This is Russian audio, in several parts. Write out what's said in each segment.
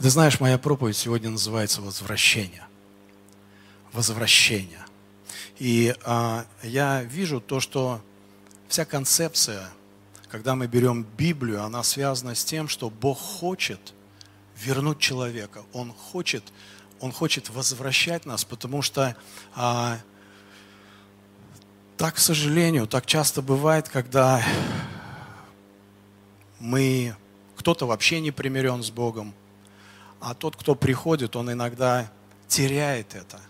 Ты знаешь, моя проповедь сегодня называется «Возвращение». Возвращение. И а, я вижу то, что вся концепция, когда мы берем Библию, она связана с тем, что Бог хочет вернуть человека. Он хочет, Он хочет возвращать нас, потому что а, так, к сожалению, так часто бывает, когда мы, кто-то вообще не примирен с Богом, а тот, кто приходит, он иногда теряет это.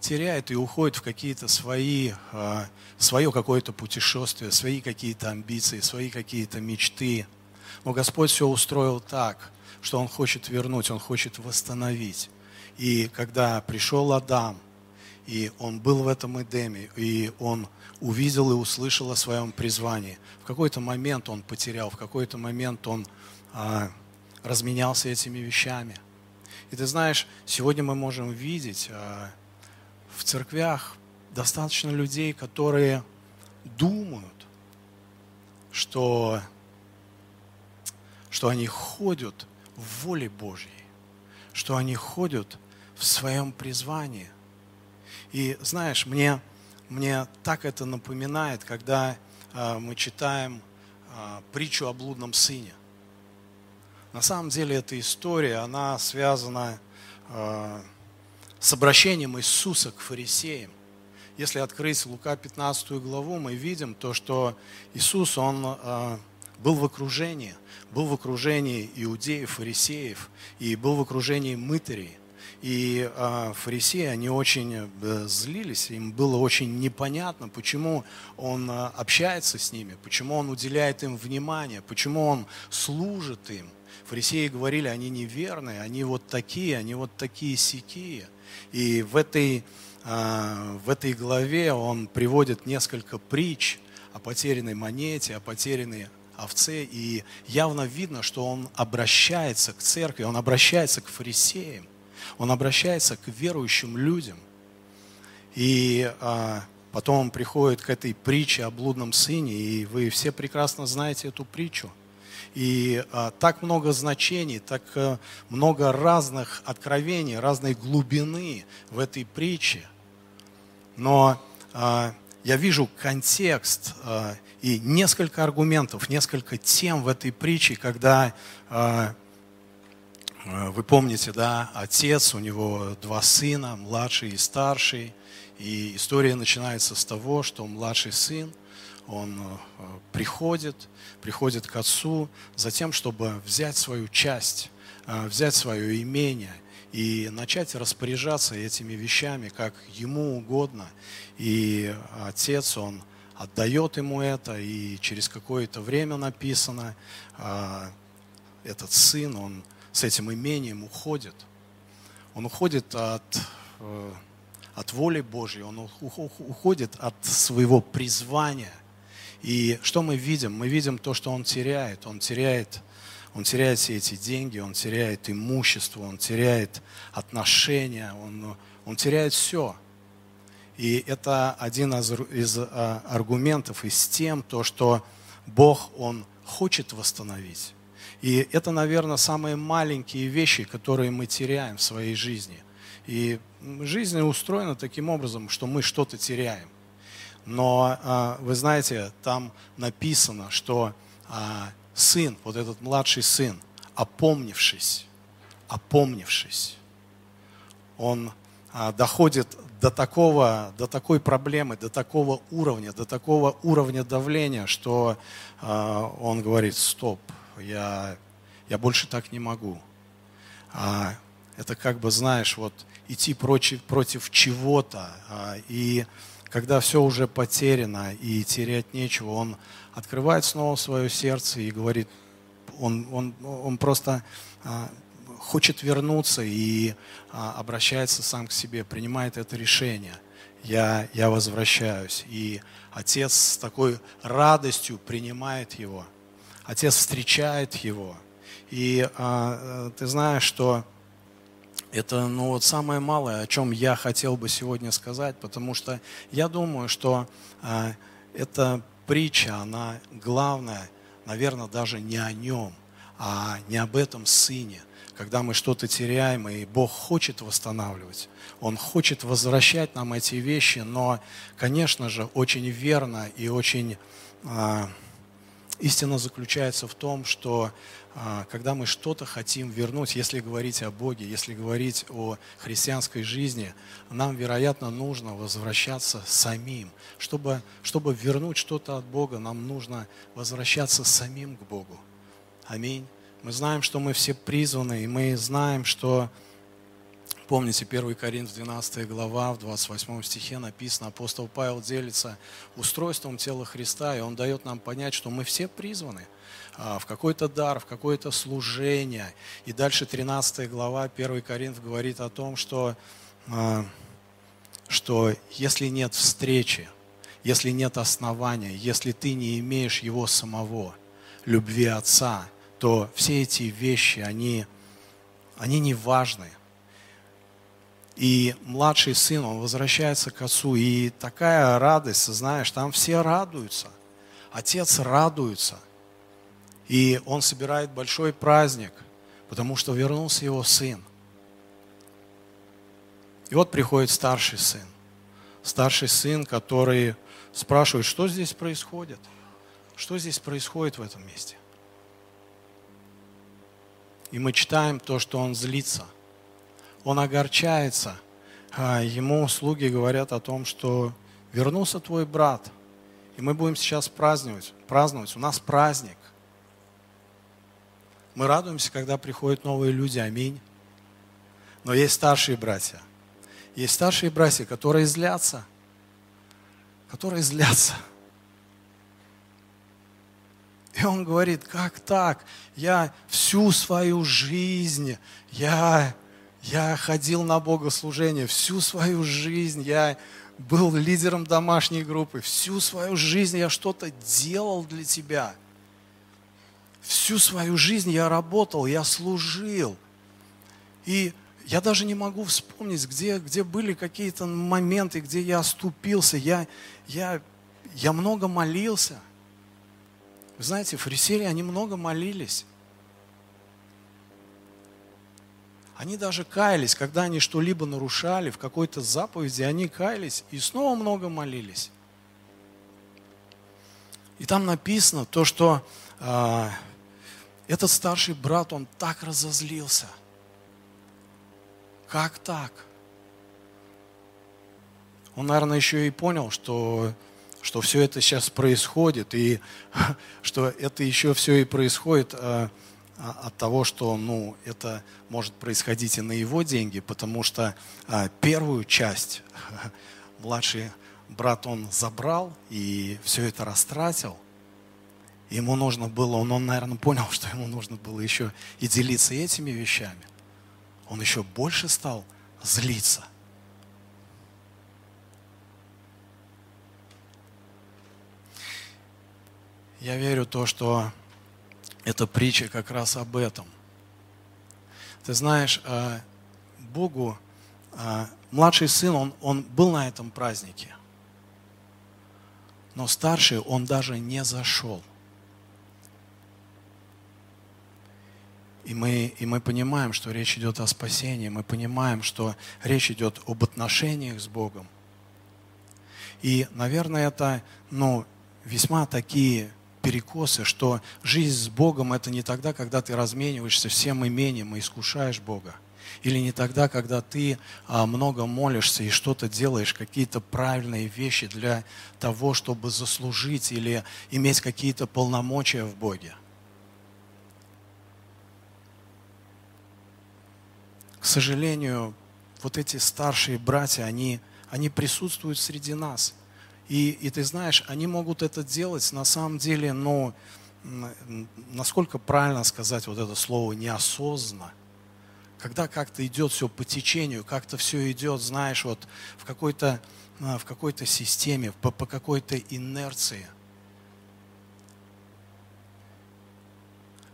Теряет и уходит в какие-то свои, а, свое какое-то путешествие, свои какие-то амбиции, свои какие-то мечты. Но Господь все устроил так, что Он хочет вернуть, Он хочет восстановить. И когда пришел Адам, и он был в этом Эдеме, и он увидел и услышал о своем призвании. В какой-то момент он потерял, в какой-то момент он а, разменялся этими вещами. И ты знаешь, сегодня мы можем видеть а, в церквях достаточно людей, которые думают, что, что они ходят в воле Божьей, что они ходят в своем призвании. И знаешь, мне, мне так это напоминает, когда э, мы читаем э, притчу о блудном сыне. На самом деле эта история, она связана э, с обращением Иисуса к фарисеям. Если открыть Лука 15 главу, мы видим то, что Иисус, Он э, был в окружении, был в окружении иудеев, фарисеев, и был в окружении мытарей. И э, фарисеи, они очень э, злились, им было очень непонятно, почему он э, общается с ними, почему он уделяет им внимание, почему он служит им – Фарисеи говорили, они неверные, они вот такие, они вот такие сякие. И в этой, а, в этой главе он приводит несколько притч о потерянной монете, о потерянной овце, и явно видно, что он обращается к церкви, он обращается к фарисеям, он обращается к верующим людям. И а, потом он приходит к этой притче о блудном сыне, и вы все прекрасно знаете эту притчу – и а, так много значений, так а, много разных откровений, разной глубины в этой притче. Но а, я вижу контекст а, и несколько аргументов, несколько тем в этой притче, когда а, вы помните, да, отец, у него два сына, младший и старший. И история начинается с того, что младший сын, он э, приходит, приходит к отцу за тем, чтобы взять свою часть, э, взять свое имение и начать распоряжаться этими вещами, как ему угодно. И отец, он отдает ему это, и через какое-то время написано, э, этот сын, он с этим имением уходит. Он уходит от, от воли Божьей, он уходит от своего призвания. И что мы видим? Мы видим то, что он теряет. Он теряет, он теряет все эти деньги, он теряет имущество, он теряет отношения, он, он теряет все. И это один из, из а, аргументов, из тем, то, что Бог, Он хочет восстановить. И это, наверное, самые маленькие вещи, которые мы теряем в своей жизни. И жизнь устроена таким образом, что мы что-то теряем. Но а, вы знаете, там написано, что а, сын, вот этот младший сын, опомнившись, опомнившись, он а, доходит до такого, до такой проблемы, до такого уровня, до такого уровня давления, что он говорит, стоп, я, я больше так не могу. это как бы, знаешь, вот идти против, против чего-то. и когда все уже потеряно и терять нечего, он открывает снова свое сердце и говорит, он, он, он просто а, хочет вернуться и а, обращается сам к себе, принимает это решение. Я, я возвращаюсь. И отец с такой радостью принимает его. Отец встречает его. И а, ты знаешь, что это ну, вот самое малое, о чем я хотел бы сегодня сказать, потому что я думаю, что э, эта притча, она главная, наверное, даже не о нем, а не об этом сыне, когда мы что-то теряем, и Бог хочет восстанавливать. Он хочет возвращать нам эти вещи, но, конечно же, очень верно и очень а, истина заключается в том, что когда мы что-то хотим вернуть, если говорить о Боге, если говорить о христианской жизни, нам, вероятно, нужно возвращаться самим. Чтобы, чтобы вернуть что-то от Бога, нам нужно возвращаться самим к Богу. Аминь. Мы знаем, что мы все призваны, и мы знаем, что Помните, 1 Коринф 12 глава, в 28 стихе написано, апостол Павел делится устройством тела Христа, и он дает нам понять, что мы все призваны а, в какой-то дар, в какое-то служение. И дальше 13 глава, 1 Коринф говорит о том, что, а, что если нет встречи, если нет основания, если ты не имеешь его самого, любви Отца, то все эти вещи, они, они не важны. И младший сын, он возвращается к отцу, и такая радость, знаешь, там все радуются. Отец радуется. И он собирает большой праздник, потому что вернулся его сын. И вот приходит старший сын. Старший сын, который спрашивает, что здесь происходит? Что здесь происходит в этом месте? И мы читаем то, что он злится – он огорчается. А ему слуги говорят о том, что вернулся твой брат, и мы будем сейчас праздновать. праздновать. У нас праздник. Мы радуемся, когда приходят новые люди. Аминь. Но есть старшие братья. Есть старшие братья, которые злятся. Которые злятся. И он говорит, как так? Я всю свою жизнь, я я ходил на богослужение всю свою жизнь, я был лидером домашней группы, всю свою жизнь я что-то делал для тебя. Всю свою жизнь я работал, я служил. И я даже не могу вспомнить, где, где были какие-то моменты, где я оступился. Я, я, я много молился. Вы знаете, фарисеи, они много молились. Они даже каялись, когда они что-либо нарушали в какой-то заповеди, они каялись и снова много молились. И там написано то, что э, этот старший брат, он так разозлился. Как так? Он, наверное, еще и понял, что, что все это сейчас происходит, и что это еще все и происходит э, а, от того, что ну, это может происходить и на его деньги, потому что а, первую часть младший брат он забрал и все это растратил. Ему нужно было, он, он, наверное, понял, что ему нужно было еще и делиться этими вещами. Он еще больше стал злиться. Я верю то, что эта притча как раз об этом. Ты знаешь, э, Богу, э, младший сын, он, он был на этом празднике. Но старший, он даже не зашел. И мы, и мы понимаем, что речь идет о спасении, мы понимаем, что речь идет об отношениях с Богом. И, наверное, это ну, весьма такие перекосы, что жизнь с Богом это не тогда, когда ты размениваешься всем имением и искушаешь Бога. Или не тогда, когда ты а, много молишься и что-то делаешь, какие-то правильные вещи для того, чтобы заслужить или иметь какие-то полномочия в Боге. К сожалению, вот эти старшие братья, они, они присутствуют среди нас – и, и ты знаешь, они могут это делать на самом деле, но насколько правильно сказать вот это слово неосознанно. Когда как-то идет все по течению, как-то все идет, знаешь, вот в какой-то а, в какой-то системе, по, по какой-то инерции.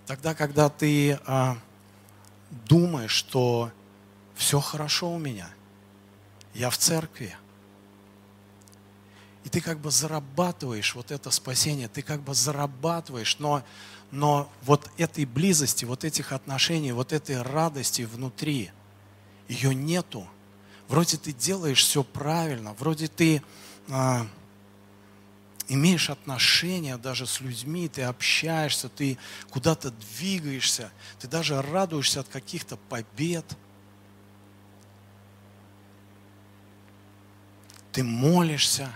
Тогда, когда ты а, думаешь, что все хорошо у меня, я в церкви – и ты как бы зарабатываешь вот это спасение, ты как бы зарабатываешь, но, но вот этой близости, вот этих отношений, вот этой радости внутри, ее нету. Вроде ты делаешь все правильно, вроде ты а, имеешь отношения даже с людьми, ты общаешься, ты куда-то двигаешься, ты даже радуешься от каких-то побед. Ты молишься.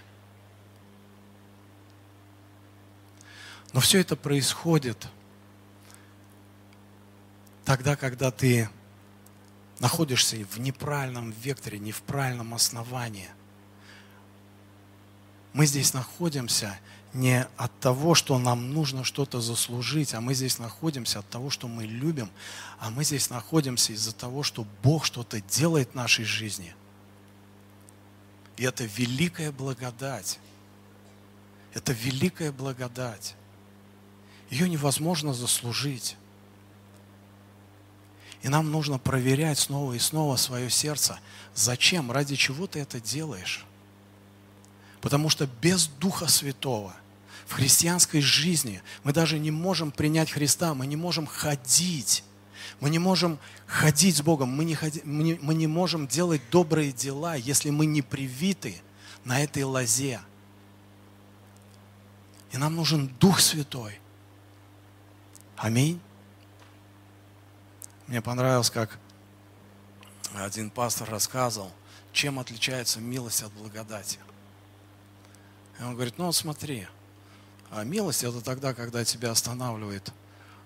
Но все это происходит тогда, когда ты находишься в неправильном векторе, не в правильном основании – мы здесь находимся не от того, что нам нужно что-то заслужить, а мы здесь находимся от того, что мы любим, а мы здесь находимся из-за того, что Бог что-то делает в нашей жизни. И это великая благодать. Это великая благодать. Ее невозможно заслужить. И нам нужно проверять снова и снова свое сердце. Зачем? Ради чего ты это делаешь? Потому что без Духа Святого в христианской жизни мы даже не можем принять Христа, мы не можем ходить. Мы не можем ходить с Богом, мы не, ходи, мы, не, мы не можем делать добрые дела, если мы не привиты на этой лозе. И нам нужен Дух Святой. Аминь. Мне понравилось, как один пастор рассказывал, чем отличается милость от благодати. И он говорит, ну вот смотри, а милость это тогда, когда тебя останавливает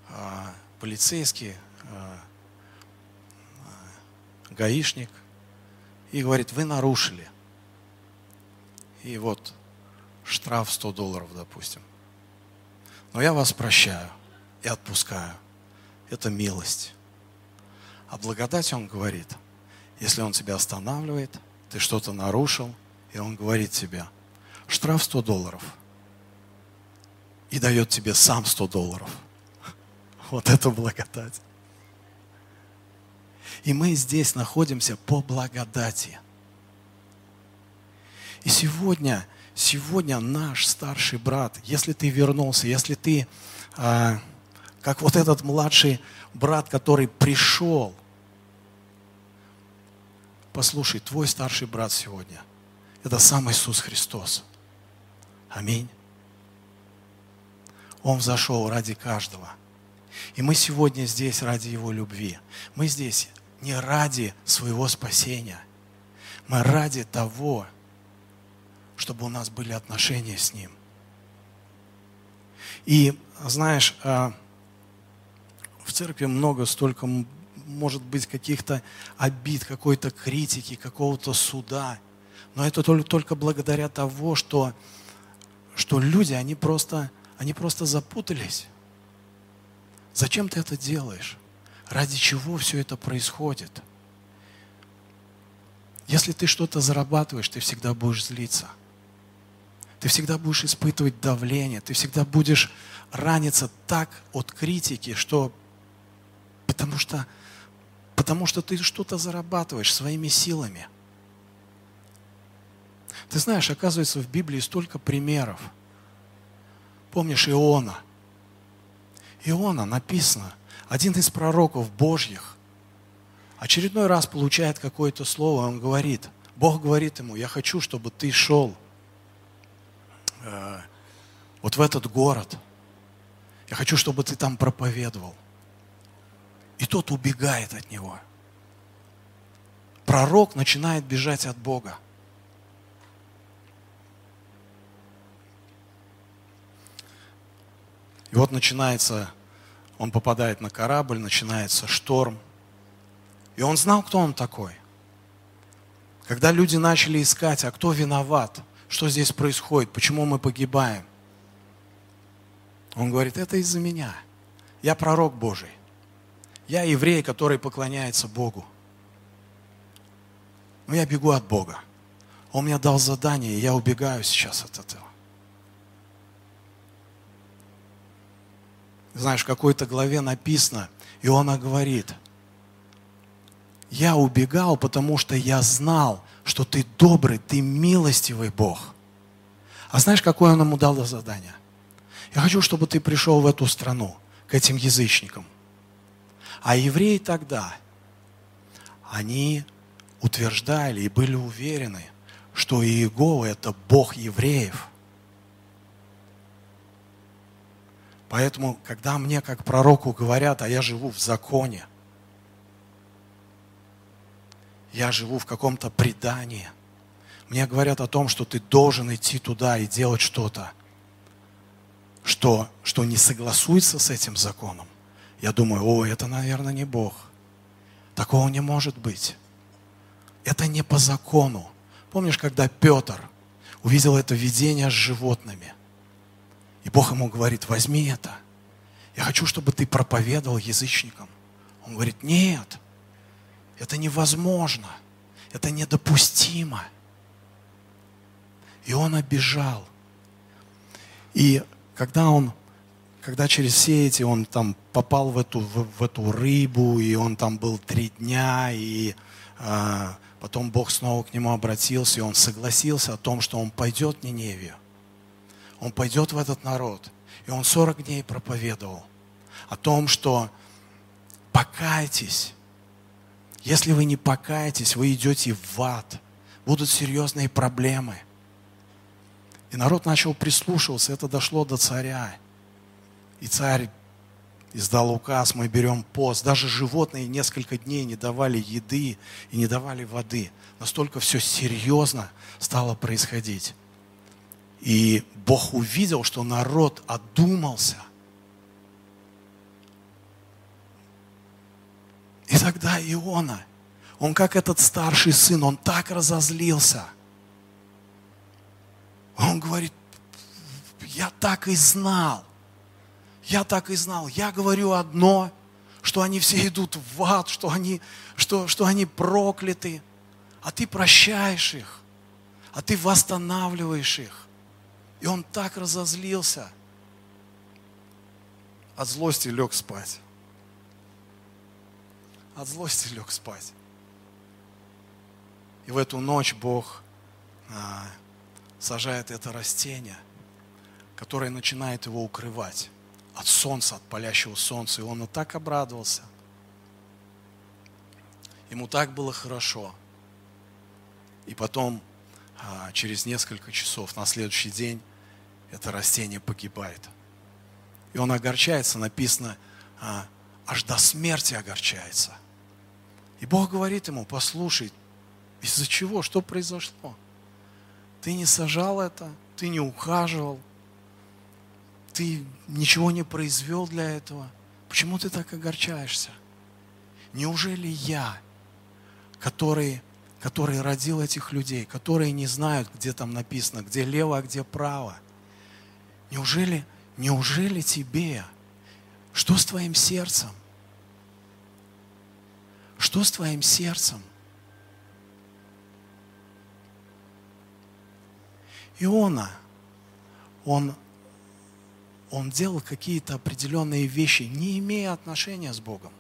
а, полицейский, гаишник, и говорит, вы нарушили. И вот штраф 100 долларов, допустим. Но я вас прощаю и отпускаю. Это милость. А благодать, он говорит, если он тебя останавливает, ты что-то нарушил, и он говорит тебе – штраф 100 долларов. И дает тебе сам 100 долларов. Вот это благодать. И мы здесь находимся по благодати. И сегодня, сегодня наш старший брат, если ты вернулся, если ты, а, как вот этот младший брат, который пришел, послушай, твой старший брат сегодня, это сам Иисус Христос. Аминь. Он взошел ради каждого. И мы сегодня здесь ради Его любви. Мы здесь не ради своего спасения. Мы ради того, чтобы у нас были отношения с Ним. И, знаешь, а, в церкви много столько, может быть, каких-то обид, какой-то критики, какого-то суда. Но это только благодаря того, что что люди, они просто, они просто запутались. Зачем ты это делаешь? Ради чего все это происходит? Если ты что-то зарабатываешь, ты всегда будешь злиться. Ты всегда будешь испытывать давление, ты всегда будешь раниться так от критики, что потому что, потому что ты что-то зарабатываешь своими силами – ты знаешь, оказывается, в Библии столько примеров. Помнишь Иона? Иона написано, один из пророков Божьих, очередной раз получает какое-то слово, он говорит, Бог говорит ему, я хочу, чтобы ты шел э, вот в этот город. Я хочу, чтобы ты там проповедовал. И тот убегает от него. Пророк начинает бежать от Бога. И вот начинается, он попадает на корабль, начинается шторм. И он знал, кто он такой. Когда люди начали искать, а кто виноват, что здесь происходит, почему мы погибаем, он говорит, это из-за меня. Я пророк Божий. Я еврей, который поклоняется Богу. Но я бегу от Бога. Он мне дал задание, и я убегаю сейчас от этого. Знаешь, в какой-то главе написано, Иона говорит, я убегал, потому что я знал, что ты добрый, ты милостивый Бог. А знаешь, какое он ему дал задание? Я хочу, чтобы ты пришел в эту страну, к этим язычникам. А евреи тогда, они утверждали и были уверены, что Иегова – это Бог евреев. Поэтому, когда мне как пророку говорят, а я живу в законе, я живу в каком-то предании, мне говорят о том, что ты должен идти туда и делать что-то, что, что не согласуется с этим законом. Я думаю, о, это, наверное, не Бог. Такого не может быть. Это не по закону. Помнишь, когда Петр увидел это видение с животными, и Бог ему говорит, возьми это. Я хочу, чтобы ты проповедовал язычникам. Он говорит, нет, это невозможно, это недопустимо. И он обижал. И когда он, когда через все эти, он там попал в эту, в, в эту рыбу, и он там был три дня, и э, потом Бог снова к нему обратился, и он согласился о том, что он пойдет в Ниневию. Он пойдет в этот народ. И он 40 дней проповедовал о том, что покайтесь. Если вы не покаетесь, вы идете в ад. Будут серьезные проблемы. И народ начал прислушиваться, это дошло до царя. И царь издал указ, мы берем пост. Даже животные несколько дней не давали еды и не давали воды. Настолько все серьезно стало происходить. И Бог увидел, что народ одумался. И тогда Иона, он как этот старший сын, он так разозлился. Он говорит, я так и знал. Я так и знал. Я говорю одно, что они все идут в ад, что они, что, что они прокляты. А ты прощаешь их, а ты восстанавливаешь их. И он так разозлился. От злости лег спать. От злости лег спать. И в эту ночь Бог а, сажает это растение, которое начинает его укрывать от солнца, от палящего солнца. И он и так обрадовался. Ему так было хорошо. И потом а, через несколько часов, на следующий день, это растение погибает. И он огорчается, написано, а, аж до смерти огорчается. И Бог говорит ему, послушай, из-за чего, что произошло? Ты не сажал это, ты не ухаживал, ты ничего не произвел для этого. Почему ты так огорчаешься? Неужели я, который который родил этих людей, которые не знают, где там написано, где лево, а где право. Неужели, неужели тебе? Что с твоим сердцем? Что с твоим сердцем? Иона, он, он делал какие-то определенные вещи, не имея отношения с Богом.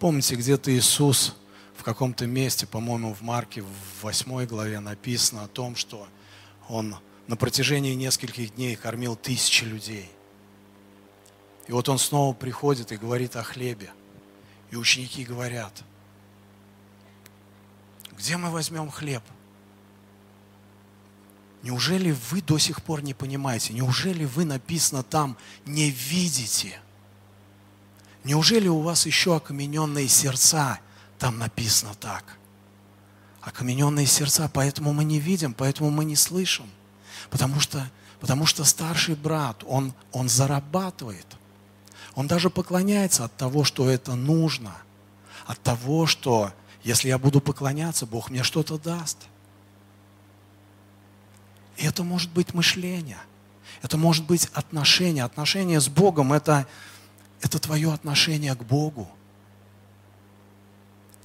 Помните, где-то Иисус в каком-то месте, по-моему, в Марке, в 8 главе написано о том, что он на протяжении нескольких дней кормил тысячи людей. И вот он снова приходит и говорит о хлебе. И ученики говорят, где мы возьмем хлеб? Неужели вы до сих пор не понимаете? Неужели вы написано там не видите? Неужели у вас еще окамененные сердца – там написано так. Окамененные сердца, поэтому мы не видим, поэтому мы не слышим. Потому что, потому что старший брат, он, он зарабатывает. Он даже поклоняется от того, что это нужно. От того, что если я буду поклоняться, Бог мне что-то даст. И это может быть мышление. Это может быть отношение. Отношение с Богом это, это твое отношение к Богу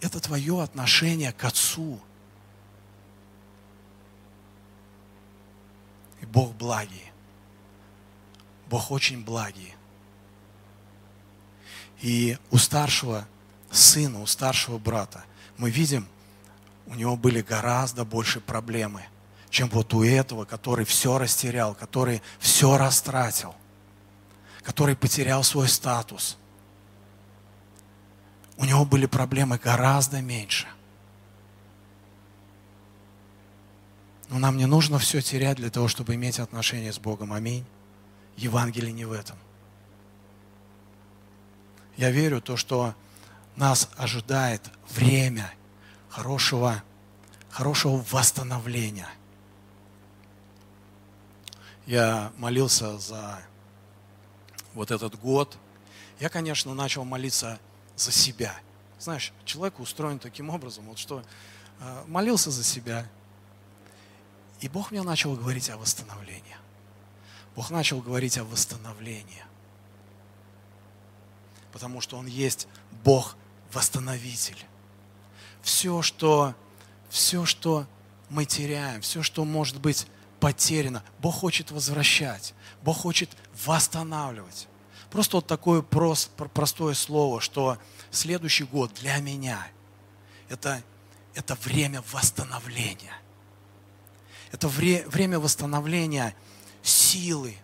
это твое отношение к Отцу. Бог благий. Бог очень благий. И у старшего сына, у старшего брата мы видим, у него были гораздо больше проблемы, чем вот у этого, который все растерял, который все растратил, который потерял свой статус. У него были проблемы гораздо меньше. Но нам не нужно все терять для того, чтобы иметь отношения с Богом. Аминь. Евангелие не в этом. Я верю в то, что нас ожидает время хорошего, хорошего восстановления. Я молился за вот этот год. Я, конечно, начал молиться за себя. Знаешь, человек устроен таким образом, вот что э, молился за себя. И Бог мне начал говорить о восстановлении. Бог начал говорить о восстановлении. Потому что Он есть Бог-восстановитель. Все, что, все, что мы теряем, все, что может быть потеряно, Бог хочет возвращать. Бог хочет восстанавливать. Просто вот такое прост, простое слово, что следующий год для меня это, это время восстановления. Это вре, время восстановления силы,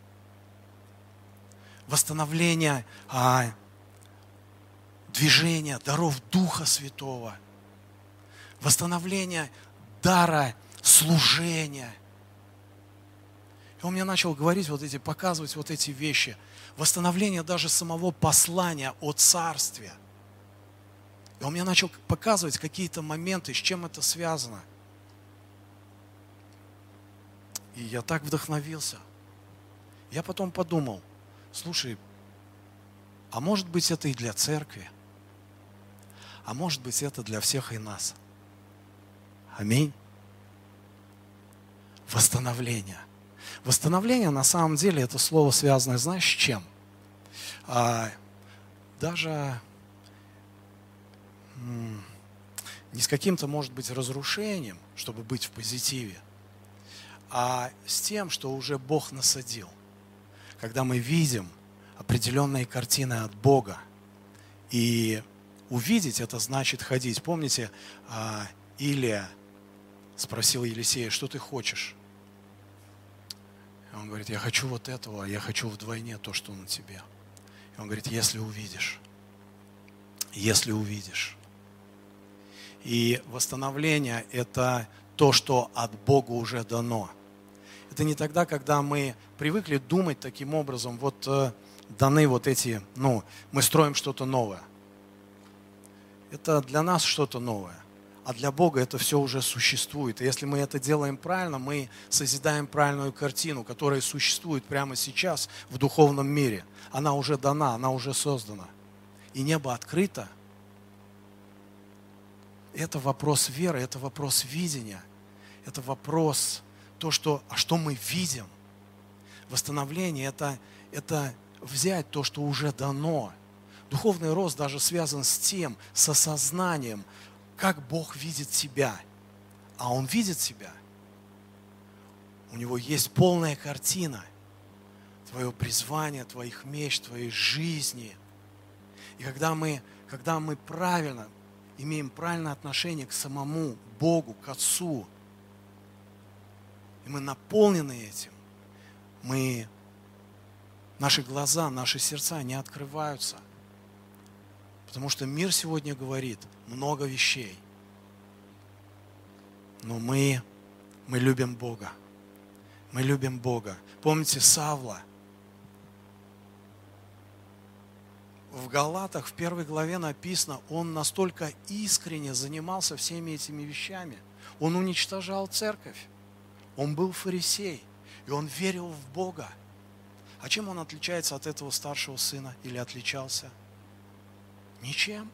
восстановления а, движения, даров Духа Святого, восстановления дара служения. И он мне начал говорить вот эти, показывать вот эти вещи. Восстановление даже самого послания о царстве. И он мне начал показывать какие-то моменты, с чем это связано. И я так вдохновился – я потом подумал, слушай, а может быть это и для церкви, а может быть это для всех и нас. Аминь. Восстановление. Восстановление на самом деле это слово связано, знаешь, с чем? А, даже не с каким-то, может быть, разрушением, чтобы быть в позитиве, а с тем, что уже Бог насадил – когда мы видим определенные картины от Бога. И увидеть это значит ходить. Помните, а, Илия спросил Елисея, что ты хочешь? Он говорит, я хочу вот этого, я хочу вдвойне то, что на тебе. И он говорит, если увидишь, если увидишь. И восстановление – это то, что от Бога уже дано – это не тогда, когда мы привыкли думать таким образом, вот э, даны вот эти, ну, мы строим что-то новое. Это для нас что-то новое, а для Бога это все уже существует. И если мы это делаем правильно, мы созидаем правильную картину, которая существует прямо сейчас в духовном мире. Она уже дана, она уже создана. И небо открыто. Это вопрос веры, это вопрос видения, это вопрос то, что, а что мы видим. Восстановление это, – это взять то, что уже дано. Духовный рост даже связан с тем, с осознанием, как Бог видит тебя. А Он видит себя. У Него есть полная картина. Твое призвание, твоих меч, твоей жизни. И когда мы, когда мы правильно, имеем правильное отношение к самому Богу, к Отцу, и мы наполнены этим. Мы, наши глаза, наши сердца не открываются. Потому что мир сегодня говорит много вещей. Но мы, мы любим Бога. Мы любим Бога. Помните Савла? В Галатах в первой главе написано, он настолько искренне занимался всеми этими вещами. Он уничтожал церковь. Он был фарисей, и он верил в Бога. А чем он отличается от этого старшего сына или отличался? Ничем.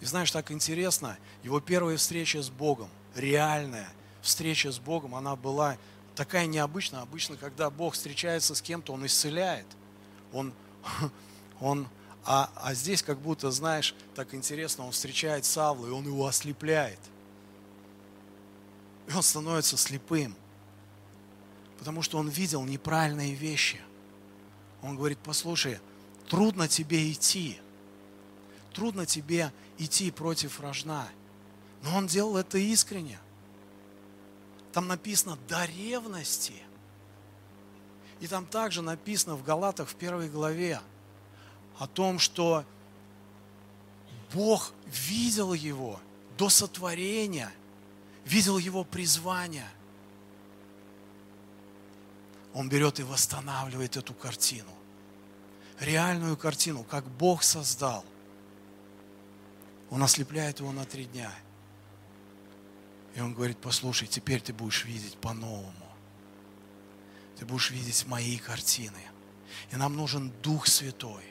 И знаешь, так интересно, его первая встреча с Богом, реальная встреча с Богом, она была такая необычная. Обычно, когда Бог встречается с кем-то, Он исцеляет. Он, он, а, а здесь как будто, знаешь, так интересно, Он встречает Савла, и Он его ослепляет – и он становится слепым, потому что он видел неправильные вещи. Он говорит, послушай, трудно тебе идти, трудно тебе идти против рожна. Но он делал это искренне. Там написано «до ревности». И там также написано в Галатах в первой главе о том, что Бог видел его до сотворения, видел его призвание. Он берет и восстанавливает эту картину. Реальную картину, как Бог создал. Он ослепляет его на три дня. И он говорит, послушай, теперь ты будешь видеть по-новому. Ты будешь видеть мои картины. И нам нужен Дух Святой.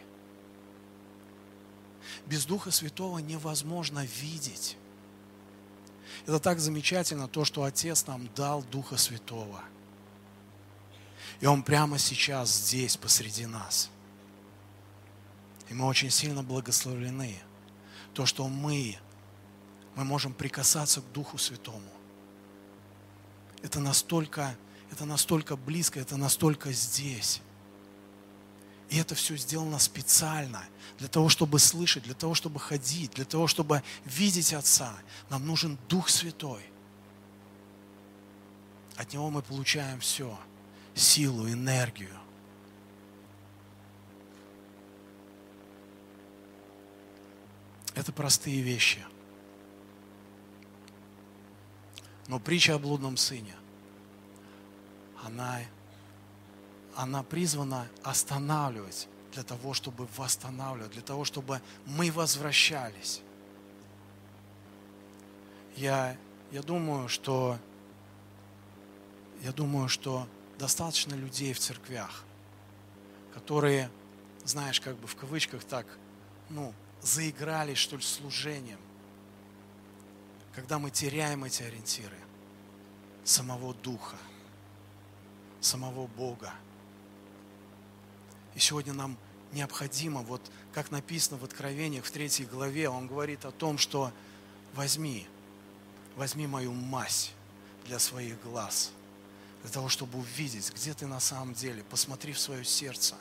Без Духа Святого невозможно видеть. Это так замечательно, то, что Отец нам дал Духа Святого. И Он прямо сейчас здесь, посреди нас. И мы очень сильно благословлены. То, что мы, мы можем прикасаться к Духу Святому. Это настолько, это настолько близко, это настолько здесь. И это все сделано специально для того, чтобы слышать, для того, чтобы ходить, для того, чтобы видеть Отца. Нам нужен Дух Святой. От Него мы получаем все. Силу, энергию. Это простые вещи. Но притча о блудном сыне, она она призвана останавливать для того, чтобы восстанавливать, для того, чтобы мы возвращались. Я, я думаю, что я думаю, что достаточно людей в церквях, которые, знаешь, как бы в кавычках так, ну, заигрались, что ли, служением, когда мы теряем эти ориентиры самого Духа, самого Бога – и сегодня нам необходимо, вот как написано в Откровениях в третьей главе, он говорит о том, что возьми, возьми мою мазь для своих глаз, для того, чтобы увидеть, где ты на самом деле, посмотри в свое сердце.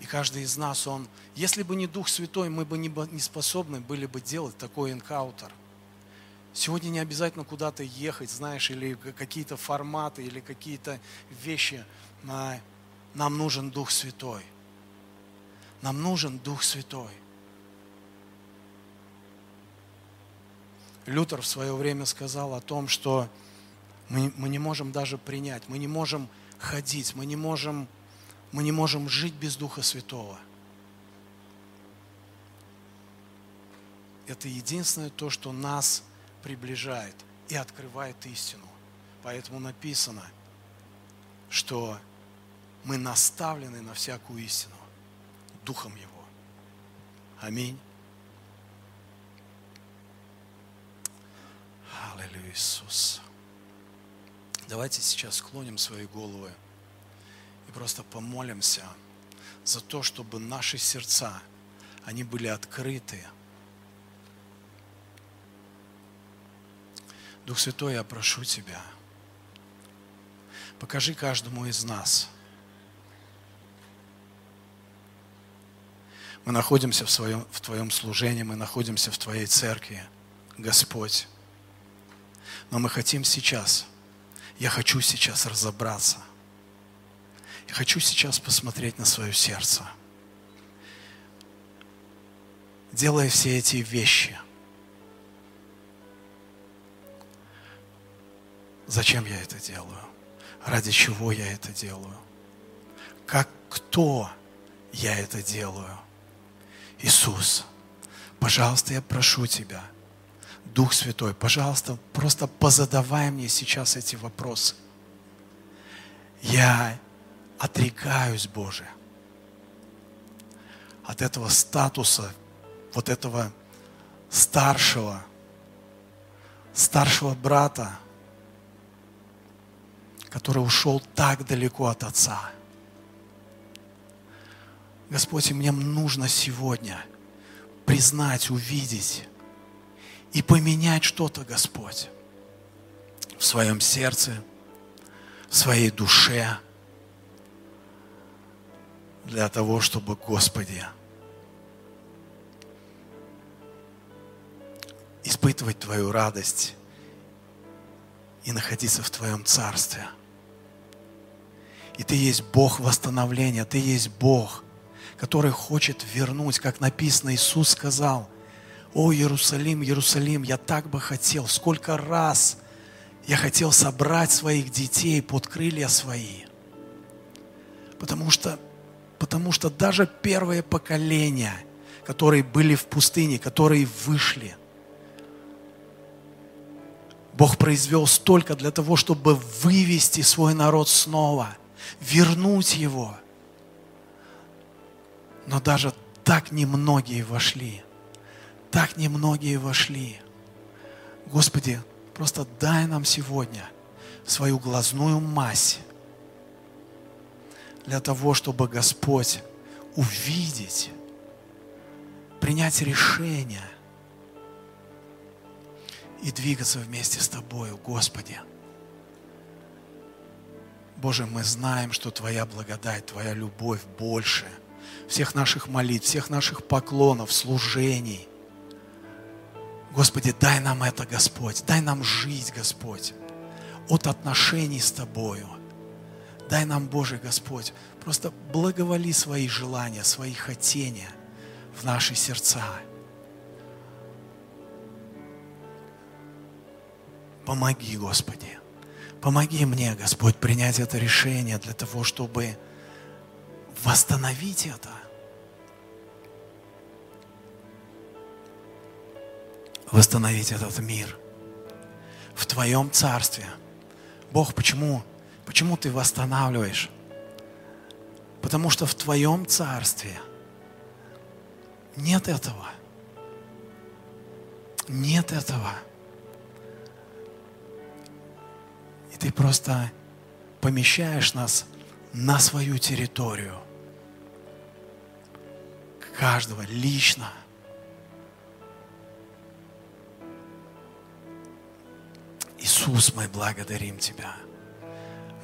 И каждый из нас, он, если бы не Дух Святой, мы бы не, способны были бы делать такой энкаутер. Сегодня не обязательно куда-то ехать, знаешь, или какие-то форматы, или какие-то вещи на нам нужен Дух Святой. Нам нужен Дух Святой. Лютер в свое время сказал о том, что мы, мы не можем даже принять, мы не можем ходить, мы не можем, мы не можем жить без Духа Святого. Это единственное то, что нас приближает и открывает истину. Поэтому написано, что мы наставлены на всякую истину Духом Его. Аминь. Аллилуйя, Иисус. Давайте сейчас склоним свои головы и просто помолимся за то, чтобы наши сердца, они были открыты. Дух Святой, я прошу Тебя, покажи каждому из нас – Мы находимся в, своем, в Твоем служении, мы находимся в Твоей церкви, Господь. Но мы хотим сейчас, я хочу сейчас разобраться. Я хочу сейчас посмотреть на свое сердце. Делая все эти вещи. Зачем я это делаю? Ради чего я это делаю? Как кто я это делаю? Иисус, пожалуйста, я прошу Тебя, Дух Святой, пожалуйста, просто позадавай мне сейчас эти вопросы. Я отрекаюсь, Боже, от этого статуса, вот этого старшего, старшего брата, который ушел так далеко от Отца. Господь, мне нужно сегодня признать, увидеть и поменять что-то, Господь, в своем сердце, в своей душе, для того, чтобы, Господи, испытывать Твою радость и находиться в Твоем Царстве. И Ты есть Бог восстановления, Ты есть Бог, который хочет вернуть, как написано, Иисус сказал, «О, Иерусалим, Иерусалим, я так бы хотел, сколько раз я хотел собрать своих детей под крылья свои». Потому что, потому что даже первое поколение, которые были в пустыне, которые вышли – Бог произвел столько для того, чтобы вывести свой народ снова, вернуть его. Но даже так немногие вошли. Так немногие вошли. Господи, просто дай нам сегодня свою глазную мазь для того, чтобы Господь увидеть, принять решение – и двигаться вместе с Тобою, Господи. Боже, мы знаем, что Твоя благодать, Твоя любовь больше всех наших молитв, всех наших поклонов, служений. Господи, дай нам это, Господь, дай нам жить, Господь, от отношений с Тобою. Дай нам, Боже Господь, просто благоволи свои желания, свои хотения в наши сердца. Помоги, Господи. Помоги мне, Господь, принять это решение для того, чтобы восстановить это. Восстановить этот мир в Твоем Царстве. Бог, почему, почему Ты восстанавливаешь? Потому что в Твоем Царстве нет этого. Нет этого. И ты просто помещаешь нас на свою территорию. Каждого лично. Иисус, мы благодарим Тебя.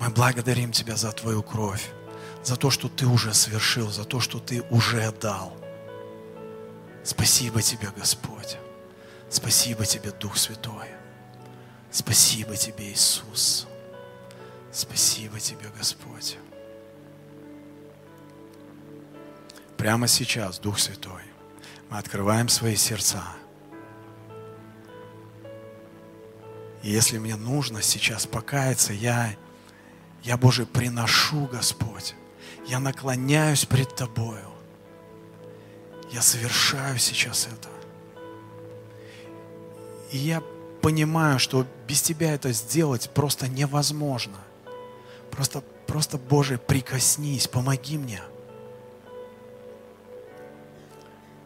Мы благодарим Тебя за Твою кровь, за то, что Ты уже совершил, за то, что Ты уже дал. Спасибо Тебе, Господь. Спасибо Тебе, Дух Святой. Спасибо Тебе, Иисус. Спасибо Тебе, Господь. Прямо сейчас, Дух Святой, мы открываем свои сердца. И если мне нужно сейчас покаяться, я, я, Боже, приношу, Господь. Я наклоняюсь пред Тобою. Я совершаю сейчас это. И я понимаю, что без Тебя это сделать просто невозможно. Просто, просто, Боже, прикоснись, помоги мне.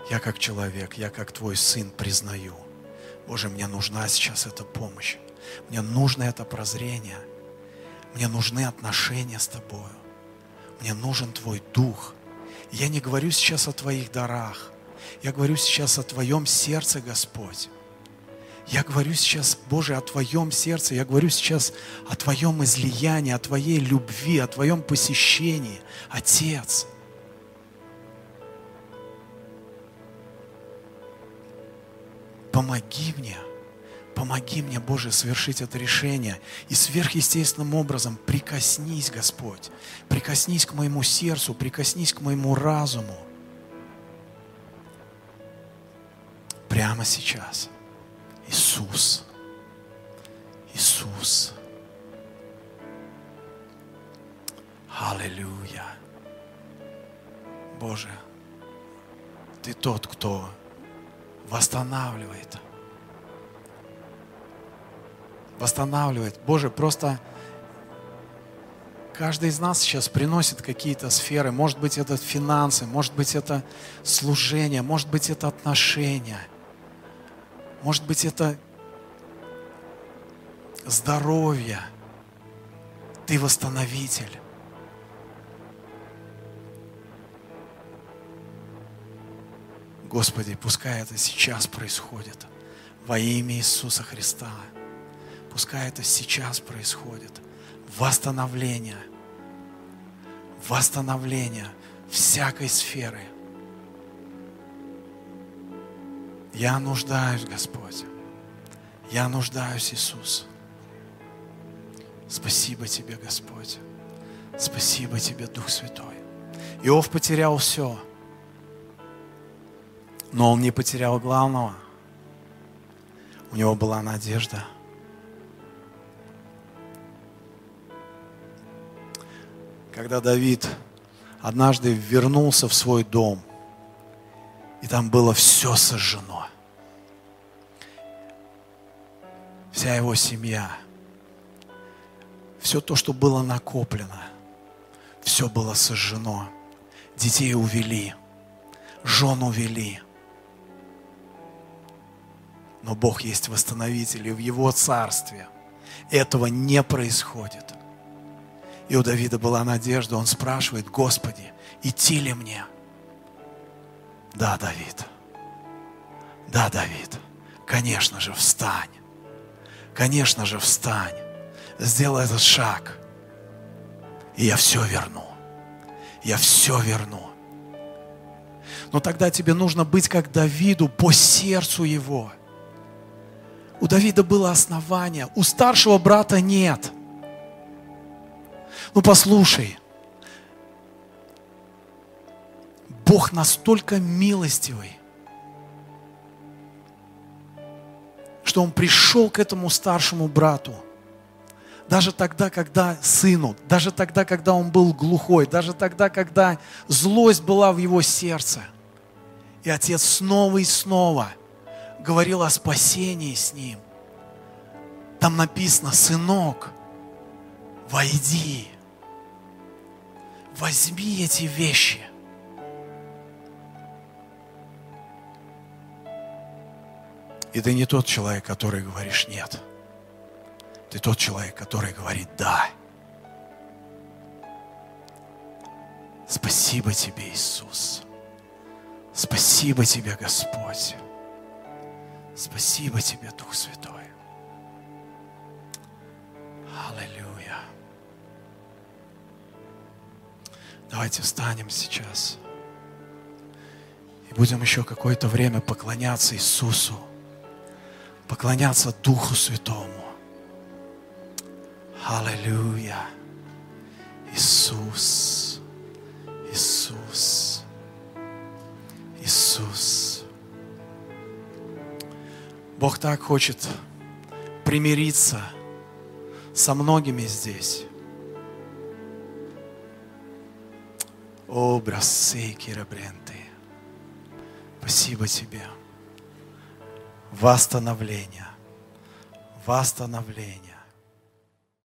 Я как человек, я как Твой сын признаю. Боже, мне нужна сейчас эта помощь. Мне нужно это прозрение. Мне нужны отношения с Тобою. Мне нужен Твой Дух. Я не говорю сейчас о Твоих дарах. Я говорю сейчас о Твоем сердце, Господь. Я говорю сейчас, Боже, о Твоем сердце, я говорю сейчас о Твоем излиянии, о Твоей любви, о Твоем посещении. Отец, помоги мне, помоги мне, Боже, совершить это решение. И сверхъестественным образом прикоснись, Господь, прикоснись к моему сердцу, прикоснись к моему разуму. Прямо сейчас – Иисус. Иисус. Аллилуйя. Боже, Ты тот, кто восстанавливает. Восстанавливает. Боже, просто каждый из нас сейчас приносит какие-то сферы. Может быть, это финансы, может быть, это служение, может быть, это отношения – может быть, это здоровье. Ты восстановитель. Господи, пускай это сейчас происходит во имя Иисуса Христа. Пускай это сейчас происходит. Восстановление. Восстановление всякой сферы – Я нуждаюсь, Господь. Я нуждаюсь, Иисус. Спасибо Тебе, Господь. Спасибо Тебе, Дух Святой. Иов потерял все, но он не потерял главного. У него была надежда. Когда Давид однажды вернулся в свой дом, и там было все сожжено. Вся его семья, все то, что было накоплено, все было сожжено. Детей увели, жен увели. Но Бог есть восстановитель, и в Его царстве этого не происходит. И у Давида была надежда, он спрашивает, Господи, идти ли мне? Да, Давид. Да, Давид. Конечно же, встань. Конечно же, встань. Сделай этот шаг. И я все верну. Я все верну. Но тогда тебе нужно быть как Давиду по сердцу его. У Давида было основание, у старшего брата нет. Ну послушай, Бог настолько милостивый, что Он пришел к этому старшему брату. Даже тогда, когда сыну, даже тогда, когда он был глухой, даже тогда, когда злость была в его сердце. И отец снова и снова говорил о спасении с ним. Там написано, сынок, войди, возьми эти вещи. И ты не тот человек, который говоришь нет. Ты тот человек, который говорит да. Спасибо тебе, Иисус. Спасибо тебе, Господь. Спасибо тебе, Дух Святой. Аллилуйя. Давайте встанем сейчас. И будем еще какое-то время поклоняться Иисусу, поклоняться Духу Святому. Аллилуйя. Иисус. Иисус. Иисус. Бог так хочет примириться со многими здесь. О, бросы, кирабренты. Спасибо тебе. Восстановление. Восстановление.